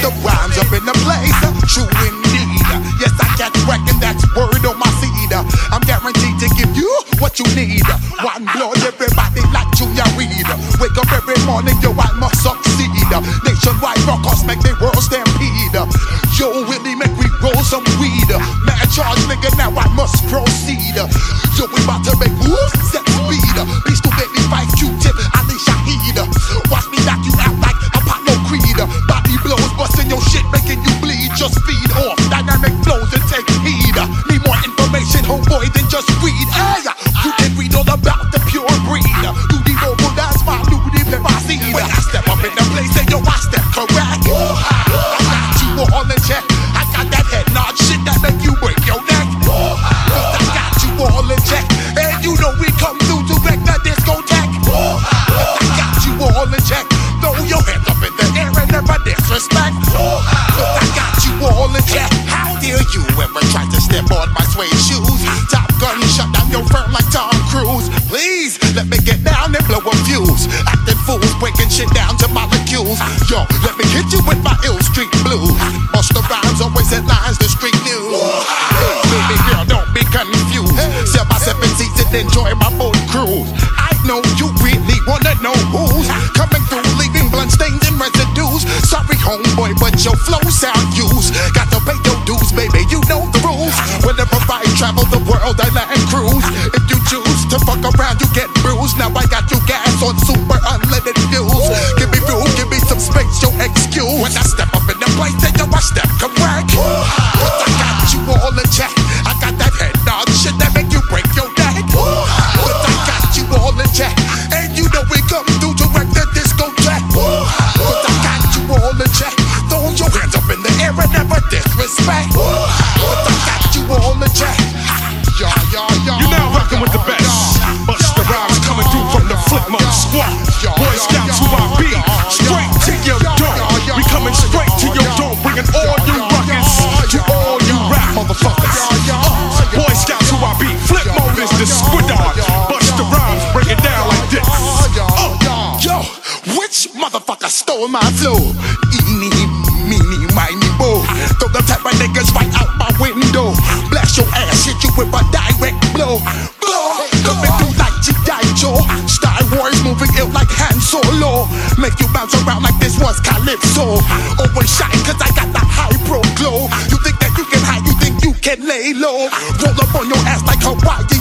The rhymes up in the place. True indeed. Yes, I catch wreck and that's word on my seed. I'm guaranteed to give you what you need. One blood, everybody like Junior Reid. Wake up every morning, yo, I must succeed. Nationwide rockers make the world stampede. Yo, Willie, make we roll some weed. Man, charge, nigga, now I must proceed. Yo, we about to make moves, set speed. Beast to baby, fight Q-tip, Ali Shaheed. Watch me knock you molecules. Yo, let me hit you with my ill street blues. Busta Rhymes, always headlines, the street news. Hey, baby girl, don't be confused. Sell my seven seats and enjoy my boat cruise. I know you really wanna know who's coming through, leaving blood stains and residues. Sorry, homeboy, but your flow sound used. Got to pay your You now rockin' with the best. Busta Rhymes coming through from the Flipmode Squad. Boy Scouts who I be. Straight to your door. We coming straight to your door, bringing all you ruckus to all you rap motherfuckers. Uh, Boy Scouts who I be. Flip Mode is the squidard. Busta Rhymes, break it down like this. Uh, Yo, which motherfucker stole my flow? Coming through like G.I. Joe. Star Wars moving ill like Han Solo. Make you bounce around like this was Calypso. Always shine cause I got the high pro glow. You think that you can hide, you think you can lay low. Roll up on your ass like Hawaii